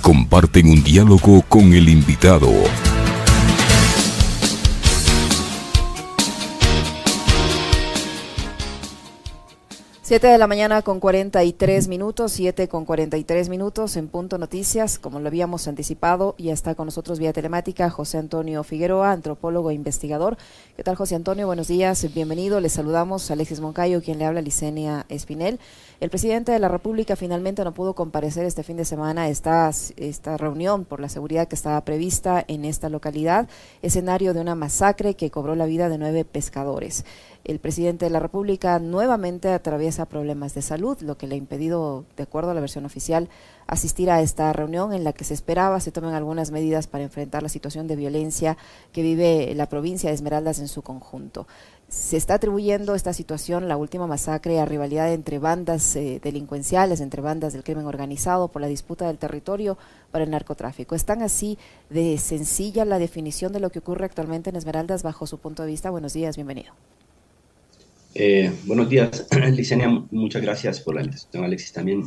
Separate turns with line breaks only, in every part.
Comparten un diálogo con el invitado.
7 de la mañana con 43 minutos, 7 con 43 minutos en Punto Noticias, como lo habíamos anticipado, ya está con nosotros vía telemática José Antonio Figueroa, antropólogo e investigador. ¿Qué tal José Antonio? Buenos días, bienvenido. Les saludamos a Alexis Moncayo, quien le habla Licenia Espinel. El presidente de la República finalmente no pudo comparecer este fin de semana a esta, esta reunión por la seguridad que estaba prevista en esta localidad, escenario de una masacre que cobró la vida de nueve pescadores. El presidente de la República nuevamente atraviesa problemas de salud, lo que le ha impedido, de acuerdo a la versión oficial, asistir a esta reunión en la que se esperaba se tomen algunas medidas para enfrentar la situación de violencia que vive la provincia de Esmeraldas en su conjunto. Se está atribuyendo esta situación, la última masacre, a rivalidad entre bandas eh, delincuenciales, entre bandas del crimen organizado por la disputa del territorio para el narcotráfico. ¿Es tan así de sencilla la definición de lo que ocurre actualmente en Esmeraldas bajo su punto de vista? Buenos días, bienvenido.
Eh, buenos días, Licenia, muchas gracias por la invitación, Alexis, también.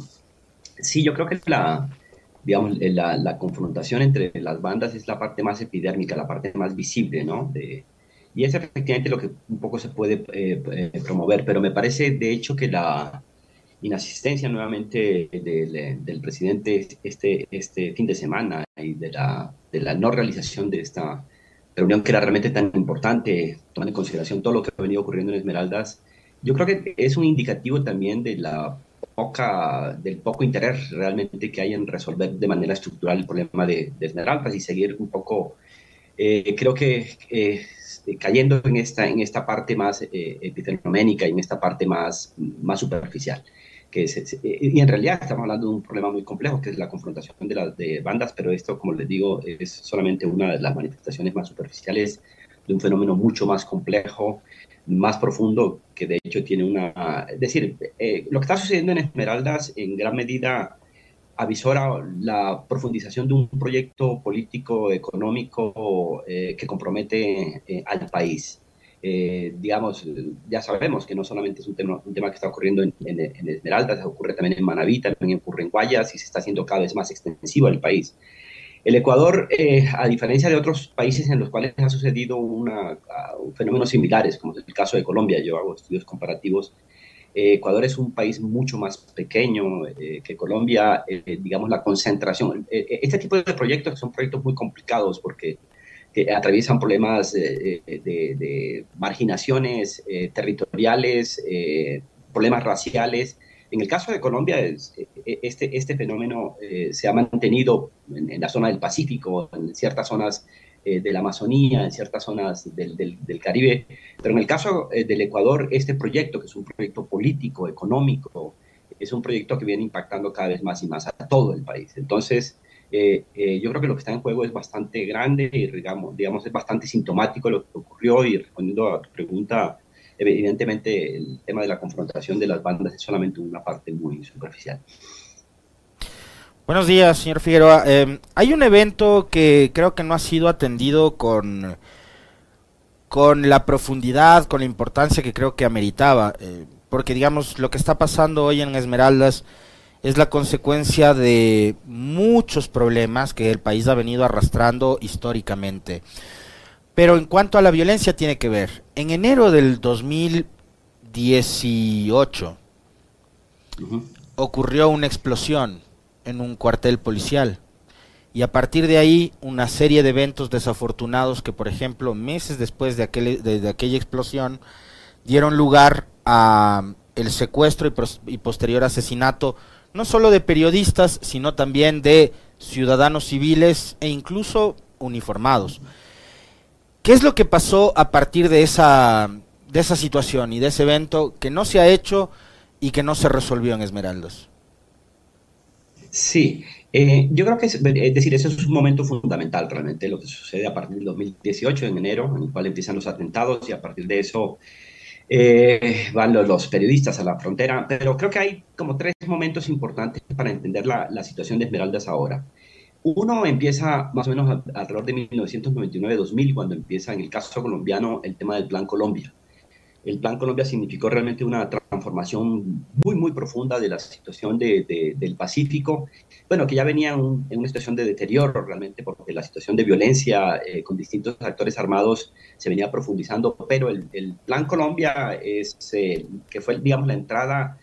Sí, yo creo que la, digamos, eh, la, la, confrontación entre las bandas es la parte más epidérmica, la parte más visible, ¿no? De, y es efectivamente lo que un poco se puede eh, promover, pero me parece de hecho que la inasistencia nuevamente del, del, presidente este, este fin de semana y de la, de la no realización de esta reunión que era realmente tan importante, tomando en consideración todo lo que ha venido ocurriendo en Esmeraldas, yo creo que es un indicativo también de la poca, del poco interés realmente que hay en resolver de manera estructural el problema de, Esmeraldas y seguir un poco, eh, creo que eh, cayendo en esta, en esta parte más eh, y en esta parte más, más superficial. Eh, y en realidad estamos hablando de un problema muy complejo, que es la confrontación de las de bandas, pero esto, como les digo, es solamente una de las manifestaciones más superficiales de un fenómeno mucho más complejo, más profundo, que de hecho tiene una... Es decir, eh, lo que está sucediendo en Esmeraldas en gran medida avisora la profundización de un proyecto político, económico eh, que compromete al país. Eh, digamos, ya sabemos que no solamente es un tema, un tema que está ocurriendo en, en, Esmeraldas, ocurre también en Manabí, también ocurre en Guayas y se está haciendo cada vez más extensivo en el país. El Ecuador, eh, a diferencia de otros países en los cuales ha sucedido una, fenómenos similares, como es el caso de Colombia, yo hago estudios comparativos, eh, Ecuador es un país mucho más pequeño que Colombia, digamos, la concentración. este tipo de proyectos son proyectos muy complicados porque que atraviesan problemas de, marginaciones eh, territoriales, eh, problemas raciales. En el caso de Colombia, e, este, este fenómeno eh, se ha mantenido en, la zona del Pacífico, en ciertas zonas de la Amazonía, en ciertas zonas del, del, Caribe, pero en el caso del Ecuador, este proyecto, que es un proyecto político, económico, es un proyecto que viene impactando cada vez más y más a todo el país. Entonces, eh, eh, yo creo que lo que está en juego es bastante grande y digamos, digamos es bastante sintomático lo que ocurrió y respondiendo a tu pregunta, evidentemente el tema de la confrontación de las bandas es solamente una parte muy superficial.
Buenos días, señor Figueroa. Em, hay un evento que creo que no ha sido atendido con, con la profundidad, con la importancia que creo que ameritaba, eh, porque digamos lo que está pasando hoy en Esmeraldas es la consecuencia de muchos problemas que el país ha venido arrastrando históricamente. Pero en cuanto a la violencia tiene que ver, en enero del 2018 ocurrió una explosión en un cuartel policial. Y a partir de ahí una serie de eventos desafortunados que por ejemplo meses después de, aquel, de, aquella explosión dieron lugar a el secuestro y posterior asesinato no solo de periodistas, sino también de ciudadanos civiles e incluso uniformados. ¿Qué es lo que pasó a partir de esa, de esa situación y de ese evento que no se ha hecho y que no se resolvió en Esmeraldas?
Sí, eh, yo creo que es, decir, eso es un momento fundamental realmente, lo que sucede a partir del 2018, en enero, en el cual empiezan los atentados y a partir de eso eh, van los, periodistas a la frontera, pero creo que hay como tres momentos importantes para entender la, situación de Esmeraldas ahora. Uno empieza más o menos alrededor de 1999-2000, cuando empieza en el caso colombiano el tema del Plan Colombia. El Plan Colombia significó realmente una transformación muy, muy profunda de la situación de, del Pacífico. Bueno, que ya venía en una situación de deterioro realmente, porque la situación de violencia eh, con distintos actores armados se venía profundizando, pero el, Plan Colombia es, eh, que fue, digamos, la entrada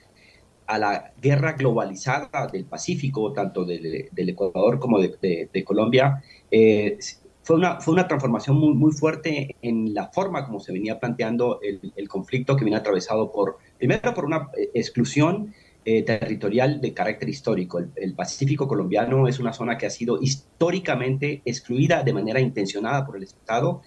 a la guerra globalizada del Pacífico, tanto del, Ecuador como de, Colombia, eh, fue una, fue una transformación muy, muy fuerte en la forma como se venía planteando el, conflicto que viene atravesado por, primero por una eh, exclusión eh, territorial de carácter histórico. El, Pacífico colombiano es una zona que ha sido históricamente excluida de manera intencionada por el Estado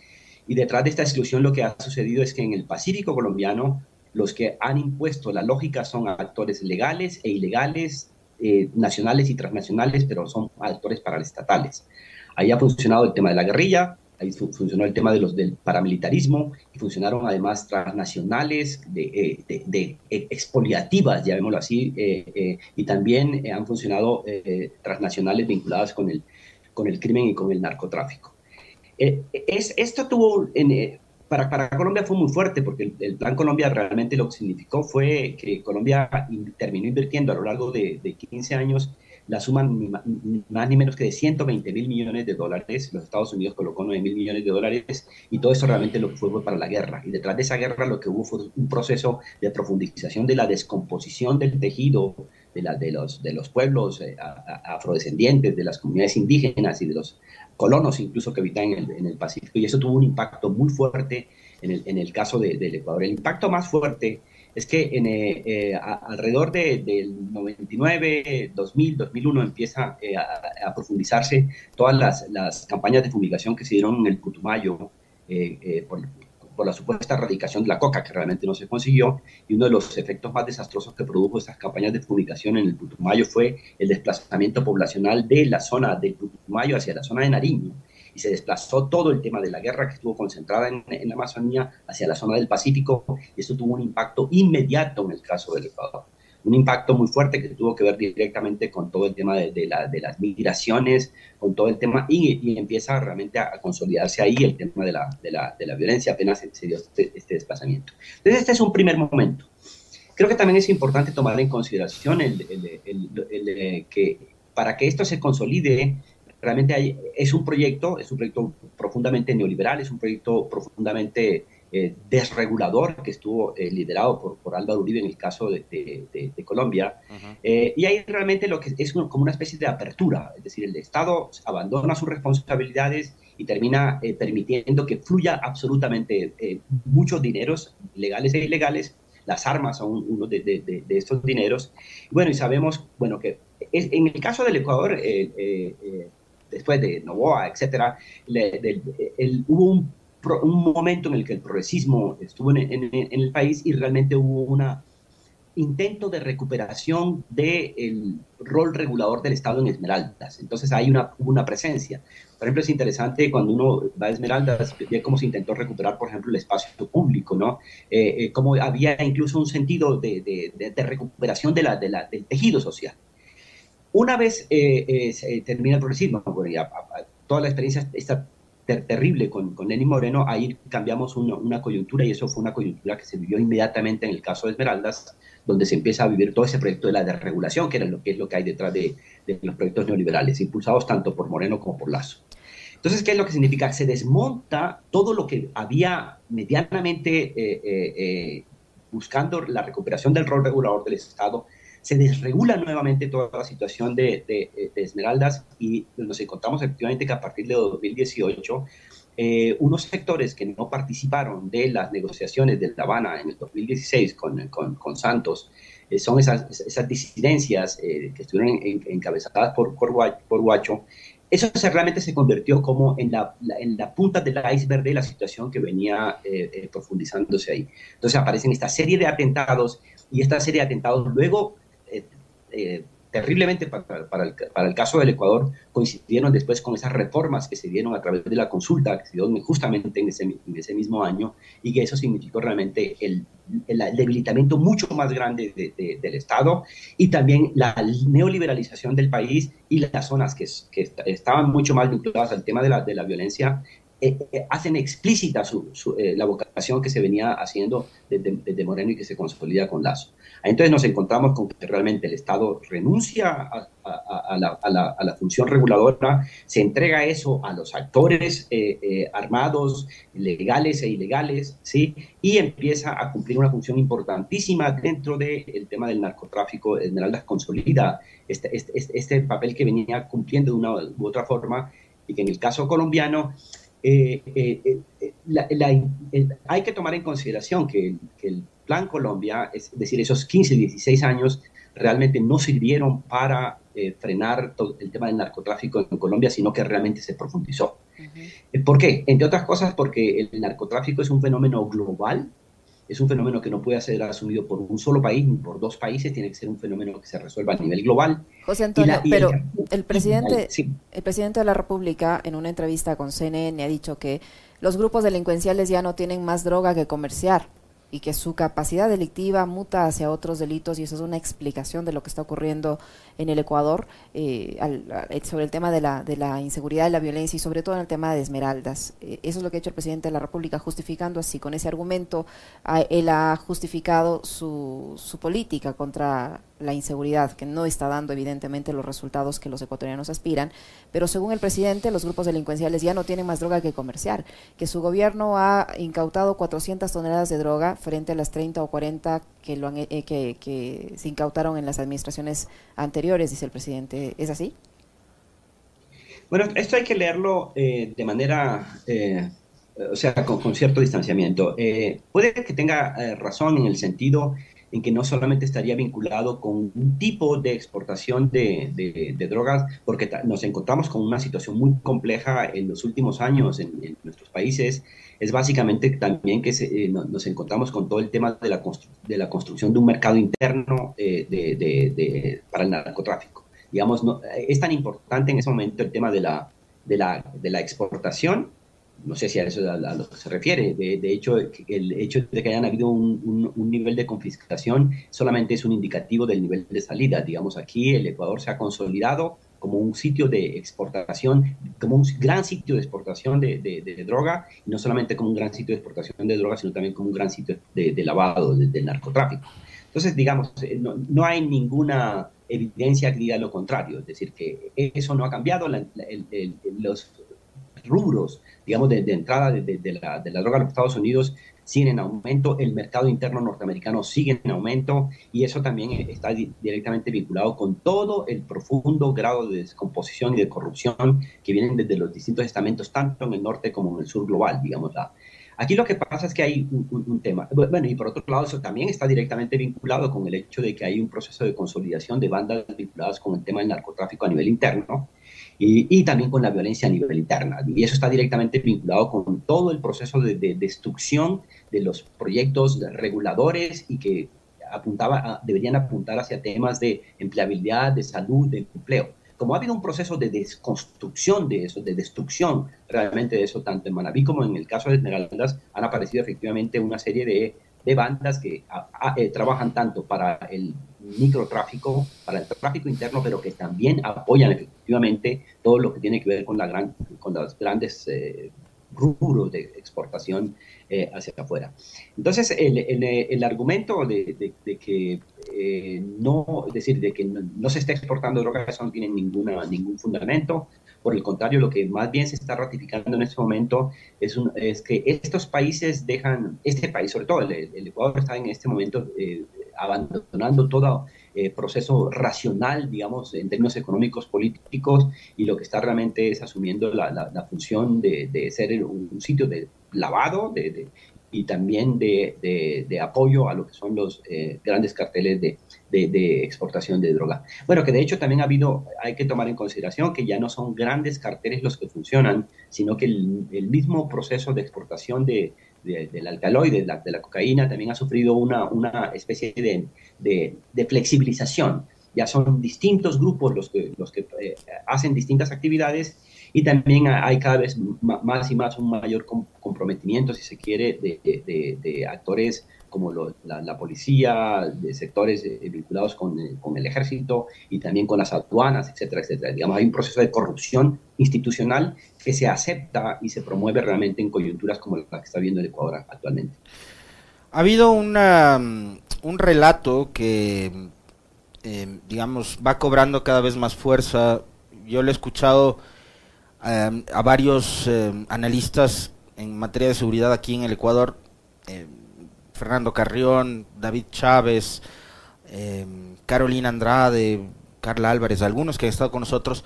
y detrás de esta exclusión lo que ha sucedido es que en el Pacífico colombiano los que han impuesto la lógica son actores legales e ilegales, eh, nacionales y transnacionales, pero son actores paraestatales. Ahí ha funcionado el tema de la guerrilla, ahí funcionó el tema de los, del paramilitarismo, y funcionaron además transnacionales, de, eh, de, expoliativas, llamémoslo así, eh, y también han funcionado transnacionales vinculadas con el, con el crimen y con el narcotráfico. es, esto tuvo en, para, para, Colombia fue muy fuerte porque el, Plan Colombia realmente lo que significó fue que Colombia terminó invirtiendo a lo largo de, de 15 años la suma más ni menos que de 120 mil millones de dólares. Los Estados Unidos colocó 9 mil millones de dólares y todo eso realmente lo fue para la guerra. Y detrás de esa guerra lo que hubo fue un proceso de profundización de la descomposición del tejido de, la, de, los, de los pueblos eh, afrodescendientes, de las comunidades indígenas y de los colonos incluso que habitan en el, en el Pacífico. Y eso tuvo un impacto muy fuerte en el, en el caso de, del Ecuador. El impacto más fuerte es que eh, eh, alrededor de, del 99, 2000, 2001 empieza eh, a, profundizarse todas las, las, campañas de fumigación que se dieron en el Putumayo por, por, la supuesta erradicación de la coca, que realmente no se consiguió, y uno de los efectos más desastrosos que produjo estas campañas de fumigación en el Putumayo fue el desplazamiento poblacional de la zona del Putumayo hacia la zona de Nariño y se desplazó todo el tema de la guerra que estuvo concentrada en, la Amazonía hacia la zona del Pacífico y esto tuvo un impacto inmediato en el caso del Ecuador. Un impacto muy fuerte que tuvo que ver directamente con todo el tema de, las migraciones, con todo el tema, y, empieza realmente a, consolidarse ahí el tema de la, violencia apenas se, dio este, este, desplazamiento. Entonces, este es un primer momento. Creo que también es importante tomar en consideración el, que para que esto se consolide, realmente hay, es un proyecto, es un proyecto profundamente neoliberal, es un proyecto profundamente eh, desregulador que estuvo eh, liderado por, por Álvaro Uribe en el caso de, de, Colombia. Eh, y ahí realmente lo que es como una especie de apertura, es decir, el Estado abandona sus responsabilidades y termina permitiendo que fluya absolutamente muchos dineros, legales e ilegales. Las armas son uno de, estos dineros. Bueno, y sabemos, bueno, que en el caso del Ecuador, después de Novoa, etcétera, hubo un, momento en el que el progresismo estuvo en, el país y realmente hubo un intento de recuperación del rol regulador del Estado en Esmeraldas. Entonces hay una, una presencia. Por ejemplo, es interesante cuando uno va a Esmeraldas, ve cómo se intentó recuperar, por ejemplo, el espacio público, ¿no? Eh, eh, cómo había incluso un sentido de, recuperación de la, del tejido social. Una vez eh, eh, se termina el progresismo, toda la experiencia está terrible con, con Lenín Moreno, ahí cambiamos una, coyuntura y eso fue una coyuntura que se vivió inmediatamente en el caso de Esmeraldas, donde se empieza a vivir todo ese proyecto de la desregulación, que, era lo, que es lo que hay detrás de, los proyectos neoliberales, impulsados tanto por Moreno como por Lazo. Entonces, ¿qué es lo que significa? Se desmonta todo lo que había medianamente eh, buscando la recuperación del rol regulador del Estado, se desregula nuevamente toda la situación de, de, Esmeraldas y nos encontramos efectivamente que a partir de 2018 eh, unos sectores que no participaron de las negociaciones de La Habana en el 2016 con, con, con Santos, eh, son esas, esas disidencias eh, que estuvieron encabezadas por, por, Guacho, eso se, realmente se convirtió como en la, en la punta del iceberg de la situación que venía profundizándose ahí. Entonces aparecen esta serie de atentados y esta serie de atentados luego eh, terriblemente para, el, caso del Ecuador coincidieron después con esas reformas que se dieron a través de la consulta que se dio justamente en ese, mismo año y que eso significó realmente el, debilitamiento mucho más grande del Estado y también la neoliberalización del país y las zonas que, estaban mucho más vinculadas al tema de la violencia hacen explícita su, la vocación que se venía haciendo desde, desde, Moreno y que se consolida con Lazo. Entonces nos encontramos con que realmente el Estado renuncia a, a, la, a la, función reguladora, se entrega eso a los actores armados, legales e ilegales, ¿sí? y empieza a cumplir una función importantísima dentro del tema del narcotráfico. Esmeraldas consolida este, este, este, este papel que venía cumpliendo de una u otra forma y que en el caso colombiano eh, eh, eh, hay que tomar en consideración que, el Plan Colombia, es decir, esos 15, 16 años, realmente no sirvieron para frenar todo el tema del narcotráfico en Colombia, sino que realmente se profundizó. ¿Por qué? Entre otras cosas porque el narcotráfico es un fenómeno global, es un fenómeno que no puede ser asumido por un solo país ni por dos países, tiene que ser un fenómeno que se resuelva a nivel global.
José Antonio, pero el, presidente, el presidente de la República en una entrevista con CNN ha dicho que los grupos delincuenciales ya no tienen más droga que comerciar y que su capacidad delictiva muta hacia otros delitos y eso es una explicación de lo que está ocurriendo en el Ecuador eh, eh, sobre el tema de la, de la inseguridad y la violencia y sobre todo en el tema de Esmeraldas. Eh, eso es lo que ha hecho el presidente de la República, justificando así, con ese argumento, él ha justificado su, su política contra la inseguridad, que no está dando evidentemente los resultados que los ecuatorianos aspiran, pero según el presidente, los grupos delincuenciales ya no tienen más droga que comerciar, que su gobierno ha incautado 400 toneladas de droga frente a las 30 o 40 que, lo han, eh, que, se incautaron en las administraciones anteriores, dice el presidente. ¿Es así?
Bueno, esto hay que leerlo eh, de manera... Eh, o sea, con, cierto distanciamiento. puede que tenga razón en el sentido en que no solamente estaría vinculado con un tipo de exportación de, drogas, porque nos encontramos con una situación muy compleja en los últimos años en, nuestros países, es básicamente también que eh, nos encontramos con todo el tema de la, de la construcción de un mercado interno eh, para el narcotráfico. Digamos, no, es tan importante en ese momento el tema de la, de la, de la exportación no sé si a eso a, lo que se refiere. De, hecho, el hecho de que hayan habido un, nivel de confiscación solamente es un indicativo del nivel de salida. Digamos, aquí el Ecuador se ha consolidado como un sitio de exportación, como un gran sitio de exportación de, droga, y no solamente como un gran sitio de exportación de droga, sino también como un gran sitio de, lavado, del narcotráfico. Entonces, digamos, eh, no, hay ninguna evidencia que diga lo contrario, es decir, que eso no ha cambiado, los rubros digamos, de, entrada de, la, la droga a los Estados Unidos siguen en aumento, el mercado interno norteamericano sigue en aumento y eso también está directamente vinculado con todo el profundo grado de descomposición y de corrupción que vienen desde los distintos estamentos, tanto en el norte como en el sur global, digamos. Aquí lo que pasa es que hay un, tema, bueno, y por otro lado eso también está directamente vinculado con el hecho de que hay un proceso de consolidación de bandas vinculadas con el tema del narcotráfico a nivel interno, y, también con la violencia a nivel interna. Y eso está directamente vinculado con todo el proceso de, destrucción de los proyectos reguladores y que apuntaba deberían apuntar hacia temas de empleabilidad, de salud, de empleo. Como ha habido un proceso de desconstrucción de eso, de destrucción realmente de eso, tanto en Manabí como en el caso de Esmeraldas, han aparecido efectivamente una serie de de bandas que eh, trabajan tanto para el microtráfico, para el tráfico interno, pero que también apoyan efectivamente todo lo que tiene que ver con, la gran, con los grandes eh, rubros de exportación eh, hacia afuera. Entonces, el, argumento de, que no, es decir, de que no, se está exportando drogas, eso no tiene ninguna, ningún fundamento. Por el contrario, lo que más bien se está ratificando en este momento es, es que estos países dejan, este país, sobre todo el, Ecuador, está en este momento eh, abandonando todo eh, proceso racional, digamos, en términos económicos, políticos, y lo que está realmente es asumiendo la, función de, ser un, sitio de lavado, de, y también de, de, apoyo a lo que son los eh, grandes carteles de, de, exportación de droga. Bueno, que de hecho también ha habido, hay que tomar en consideración que ya no son grandes carteles los que funcionan, sino que el, el mismo proceso de exportación de, del alcaloide, de la, de la, cocaína, también ha sufrido una, una especie de, flexibilización. Ya son distintos grupos los que, los que eh, hacen distintas actividades y también hay cada vez más y más un mayor comprometimiento, si se quiere, de, actores como la, policía, de sectores eh, vinculados con, con, el ejército y también con las aduanas, etcétera, etcétera. Digamos, hay un proceso de corrupción institucional que se acepta y se promueve realmente en coyunturas como la que está viendo el Ecuador actualmente.
Ha habido una, un relato que, eh, digamos, va cobrando cada vez más fuerza. Yo lo he escuchado eh, a varios eh, analistas en materia de seguridad aquí en el Ecuador, Fernando Carrión, David Chávez, Carolina Andrade, Carla Álvarez, algunos que han estado con nosotros,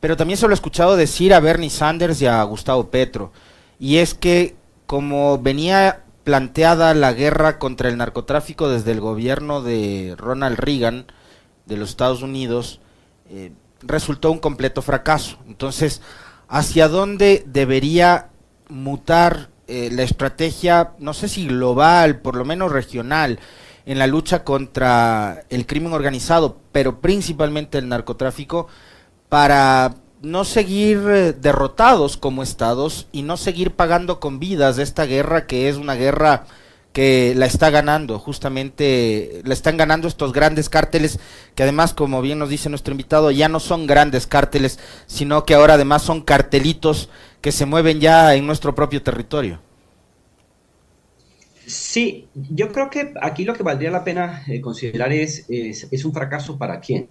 pero también se lo he escuchado decir a Bernie Sanders y a Gustavo Petro, y es que como venía planteada la guerra contra el narcotráfico desde el gobierno de Ronald Reagan de los Estados Unidos, eh, resultó un completo fracaso. Entonces, ¿hacia dónde debería mutar eh, la estrategia, no sé si global, por lo menos regional, en la lucha contra el crimen organizado, pero principalmente el narcotráfico, para no seguir eh, derrotados como estados y no seguir pagando con vidas esta guerra que es una guerra que la está ganando, justamente la están ganando estos grandes cárteles que además, como bien nos dice nuestro invitado, ya no son grandes cárteles, sino que ahora además son cartelitos que se mueven ya en nuestro propio territorio.
Sí, yo creo que aquí lo que valdría la pena eh, considerar es, es, un fracaso para quién.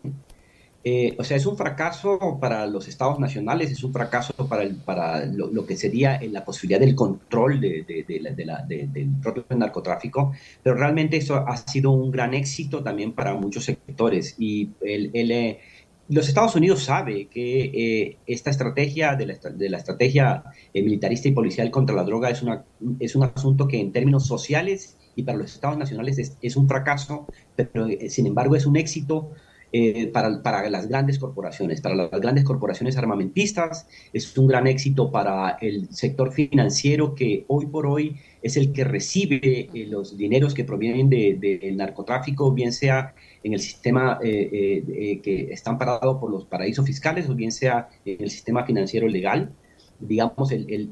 Eh, o sea, es un fracaso para los estados nacionales, es un fracaso para, el, para lo, que sería la posibilidad del control de, del propio narcotráfico, pero realmente eso ha sido un gran éxito también para muchos sectores. Y el, eh, los Estados Unidos sabe que eh, esta estrategia de la, estrategia militarista y policial contra la droga es, una, es un asunto que en términos sociales y para los estados nacionales es, es un fracaso, pero sin embargo es un éxito eh, para, para, las grandes corporaciones, para las grandes corporaciones armamentistas, es un gran éxito para el sector financiero que hoy por hoy es el que recibe eh, los dineros que provienen del de, narcotráfico, bien sea en el sistema eh, que están parados por los paraísos fiscales o bien sea en el sistema financiero legal. Digamos, el,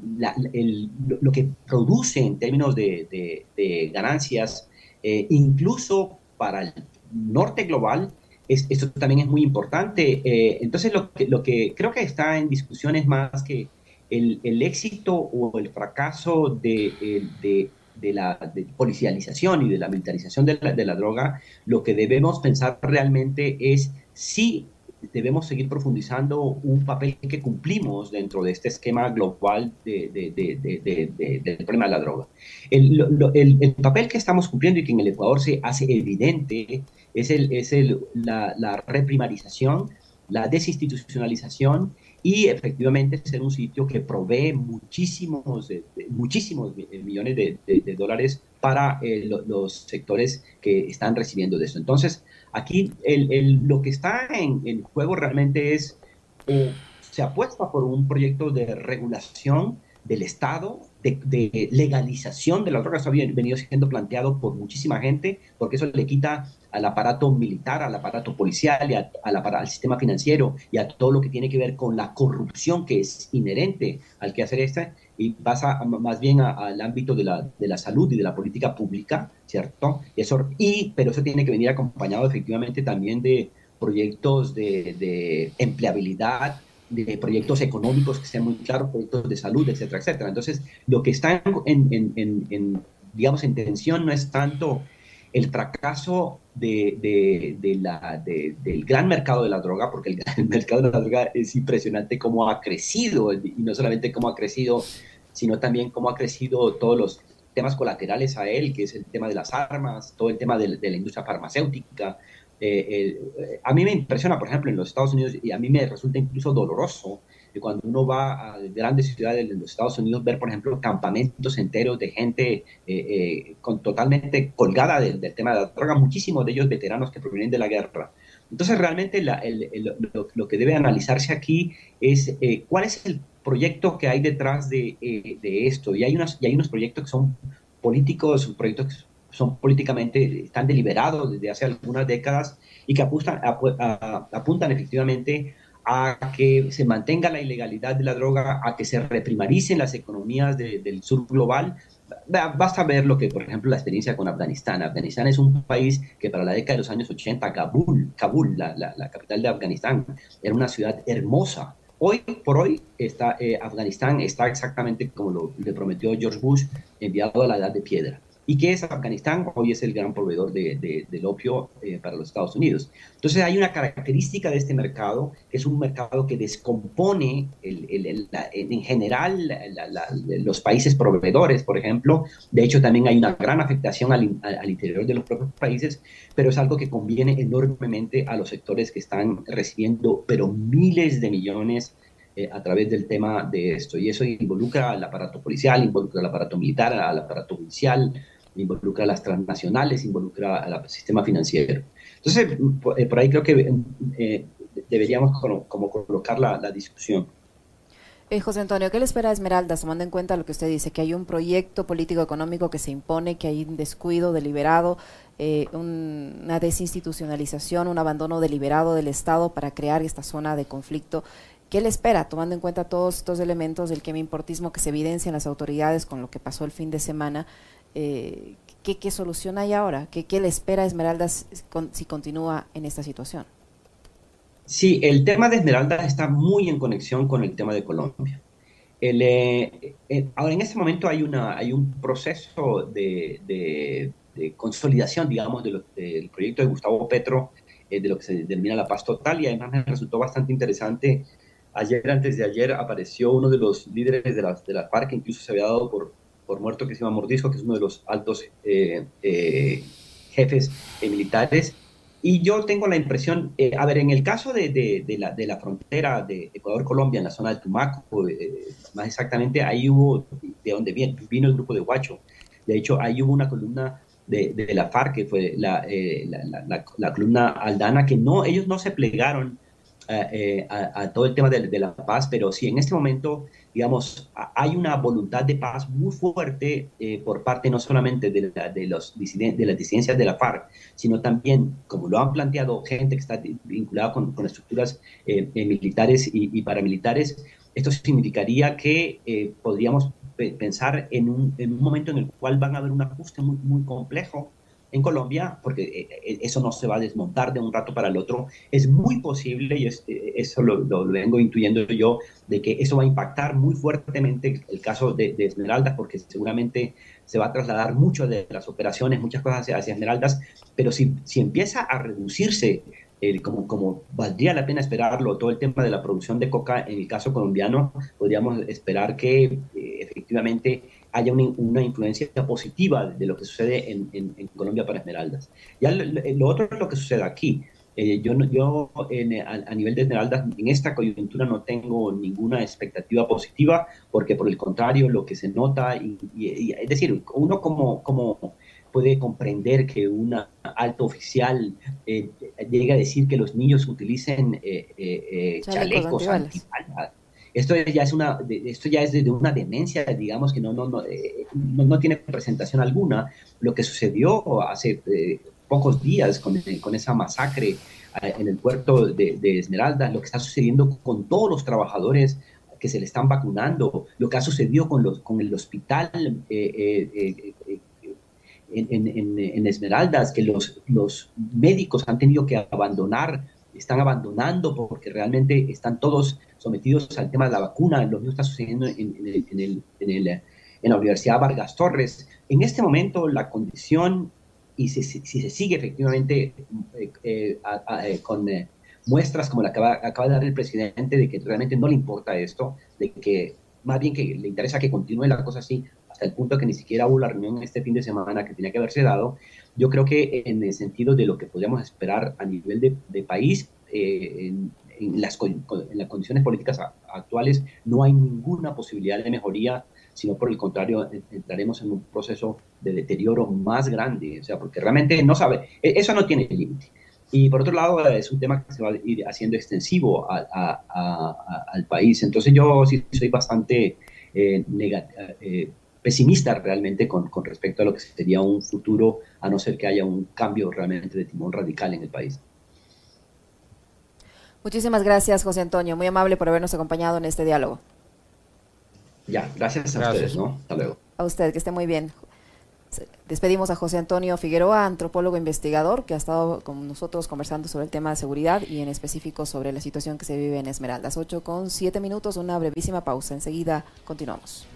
lo que produce en términos de ganancias, incluso para el norte global, esto también es muy importante. Eh, entonces, lo que, creo que está en discusión es más que el, éxito o el fracaso de, de la policialización y de la militarización de la, droga, lo que debemos pensar realmente es si debemos seguir profundizando un papel que cumplimos dentro de este esquema global de, del problema de la droga. El, el, el, papel que estamos cumpliendo y que en el Ecuador se hace evidente es, el, es la, la reprimarización, la desinstitucionalización y efectivamente ser un sitio que provee muchísimos, muchísimos millones de, dólares para eh, los sectores que están recibiendo de eso. Entonces, aquí el, lo que está en, juego realmente es, eh, se apuesta por un proyecto de regulación del Estado, de, legalización de la droga, eso ha venido siendo planteado por muchísima gente, porque eso le quita al aparato militar, al aparato policial, y al, sistema financiero y a todo lo que tiene que ver con la corrupción que es inherente al que hacer este, y pasa más bien al ámbito de la, de la, salud y de la política pública, ¿cierto? Eso, y, pero eso tiene que venir acompañado efectivamente también de proyectos de, de empleabilidad, de proyectos económicos que sean muy claros, proyectos de salud, etcétera, etcétera. Entonces, lo que está en, en, en, en digamos, en tensión no es tanto el fracaso de, de, la, del gran mercado de la droga, porque el, mercado de la droga es impresionante cómo ha crecido, y no solamente cómo ha crecido, sino también cómo ha crecido todos los temas colaterales a él, que es el tema de las armas, todo el tema de, la industria farmacéutica. Eh, eh, a mí me impresiona, por ejemplo, en los Estados Unidos, y a mí me resulta incluso doloroso, cuando uno va a grandes ciudades de los Estados Unidos, ver, por ejemplo, campamentos enteros de gente eh, eh, con, totalmente colgada del, tema de la droga, muchísimos de ellos veteranos que provienen de la guerra. Entonces, realmente lo, que debe analizarse aquí es eh, cuál es el proyecto que hay detrás de, esto. Y hay, unos, y hay unos proyectos que son políticos, proyectos que son políticamente, están deliberados desde hace algunas décadas y que apuntan, apuntan efectivamente a que se mantenga la ilegalidad de la droga, a que se reprimaricen las economías del sur global. Basta ver lo que, por ejemplo, la experiencia con Afganistán. Afganistán es un país que para la década de los años 80, Kabul, Kabul la, capital de Afganistán, era una ciudad hermosa, Hoy por hoy está, eh, Afganistán está exactamente como lo, le prometió George Bush, enviado a la edad de piedra. ¿Y qué es Afganistán? Hoy es el gran proveedor de, del opio eh, para los Estados Unidos. Entonces hay una característica de este mercado, que es un mercado que descompone en general los países proveedores, por ejemplo. De hecho, también hay una gran afectación al, al, interior de los propios países, pero es algo que conviene enormemente a los sectores que están recibiendo, pero miles de millones eh, a través del tema de esto. Y eso involucra al aparato policial, involucra al aparato militar, al aparato judicial, involucra a las transnacionales, involucra al sistema financiero. Entonces, por, eh, ahí creo que eh, deberíamos como, colocar la, discusión.
Eh, José Antonio, ¿qué le espera a Esmeraldas, tomando en cuenta lo que usted dice, que hay un proyecto político-económico que se impone, que hay un descuido deliberado, una desinstitucionalización, un abandono deliberado del Estado para crear esta zona de conflicto? ¿Qué le espera, tomando en cuenta todos estos elementos del importismo que se evidencia en las autoridades con lo que pasó el fin de semana? Eh, ¿qué, solución hay ahora? ¿Qué, ¿Qué, le espera a Esmeraldas si continúa en esta situación?
Sí, el tema de Esmeraldas está muy en conexión con el tema de Colombia. Eh, eh, ahora, en este momento hay, una, hay un proceso de, de, consolidación, digamos, del proyecto de Gustavo Petro, eh, de lo que se denomina la paz total, y además me resultó bastante interesante. Ayer, antes de ayer, apareció uno de los líderes de la, de la FARC, que incluso se había dado por por muerto que se llama Mordisco, que es uno de los altos eh, eh, jefes eh, militares. Y yo tengo la impresión, a ver, en el caso de, de, la, de la, frontera de Ecuador-Colombia, en la zona de Tumaco, más exactamente, ahí hubo, de donde vino el grupo de Huacho. De hecho, ahí hubo una columna de, de la FARC, que fue la, la, la, columna Aldana, que no, ellos no se plegaron a, a, todo el tema de, la paz, pero sí, en este momento digamos, hay una voluntad de paz muy fuerte eh, por parte no solamente de, de, los de las disidencias de la FARC, sino también, como lo han planteado gente que está vinculada con, estructuras eh, eh, militares y, paramilitares, esto significaría que podríamos pensar en un, en un, momento en el cual van a haber un ajuste muy, muy complejo en Colombia, porque eh, eh, eso no se va a desmontar de un rato para el otro, es muy posible, y eh, eso lo, vengo intuyendo yo, de que eso va a impactar muy fuertemente el caso de, Esmeraldas, porque seguramente se va a trasladar mucho de las operaciones, muchas cosas hacia, Esmeraldas, pero si, si empieza a reducirse como, como, valdría la pena esperarlo, todo el tema de la producción de coca en el caso colombiano, podríamos esperar que efectivamente haya una, influencia positiva de lo que sucede en, en, Colombia para Esmeraldas. Ya lo, otro es lo que sucede aquí. Eh, yo yo a, nivel de Esmeraldas en esta coyuntura no tengo ninguna expectativa positiva porque por el contrario lo que se nota, y, es decir, uno como, como puede comprender que un alto oficial eh, llegue a decir que los niños utilicen eh, chalecos, antibalas esto ya es una, esto ya es de, una demencia, digamos, que no, no, eh, no, no, tiene presentación alguna. Lo que sucedió hace eh, pocos días con, con, esa masacre eh, en el puerto de, Esmeralda, lo que está sucediendo con todos los trabajadores que se le están vacunando, lo que ha sucedido con, los, con el hospital en, en, en, Esmeraldas, que los, los médicos han tenido que abandonar están abandonando porque realmente están todos sometidos al tema de la vacuna. Lo mismo está sucediendo en, el, en, la Universidad Vargas Torres. En este momento la condición, y si, se sigue efectivamente eh, eh, eh, con muestras como la que acaba, de dar el presidente de que realmente no le importa esto, de que más bien que le interesa que continúe la cosa así, hasta el punto que ni siquiera hubo la reunión este fin de semana que tenía que haberse dado, yo creo que en el sentido de lo que podríamos esperar a nivel de, país, eh, en, las, en, las, condiciones políticas actuales no hay ninguna posibilidad de mejoría, sino por el contrario, entraremos en un proceso de deterioro más grande, o sea, porque realmente no sabe, e, eso no tiene límite. Y por otro lado, es un tema que se va a ir haciendo extensivo al país. Entonces yo sí soy bastante eh, eh pesimista realmente con, con, respecto a lo que sería un futuro, a no ser que haya un cambio realmente de timón radical en el país.
Muchísimas gracias, José Antonio. Muy amable por habernos acompañado en este diálogo.
Ya, gracias a ustedes, ¿no? Hasta luego.
A usted, que esté muy bien. Despedimos a José Antonio Figueroa, antropólogo investigador, que ha estado con nosotros conversando sobre el tema de seguridad y en específico sobre la situación que se vive en Esmeraldas. 8 con 7 minutos, una brevísima pausa. Enseguida continuamos.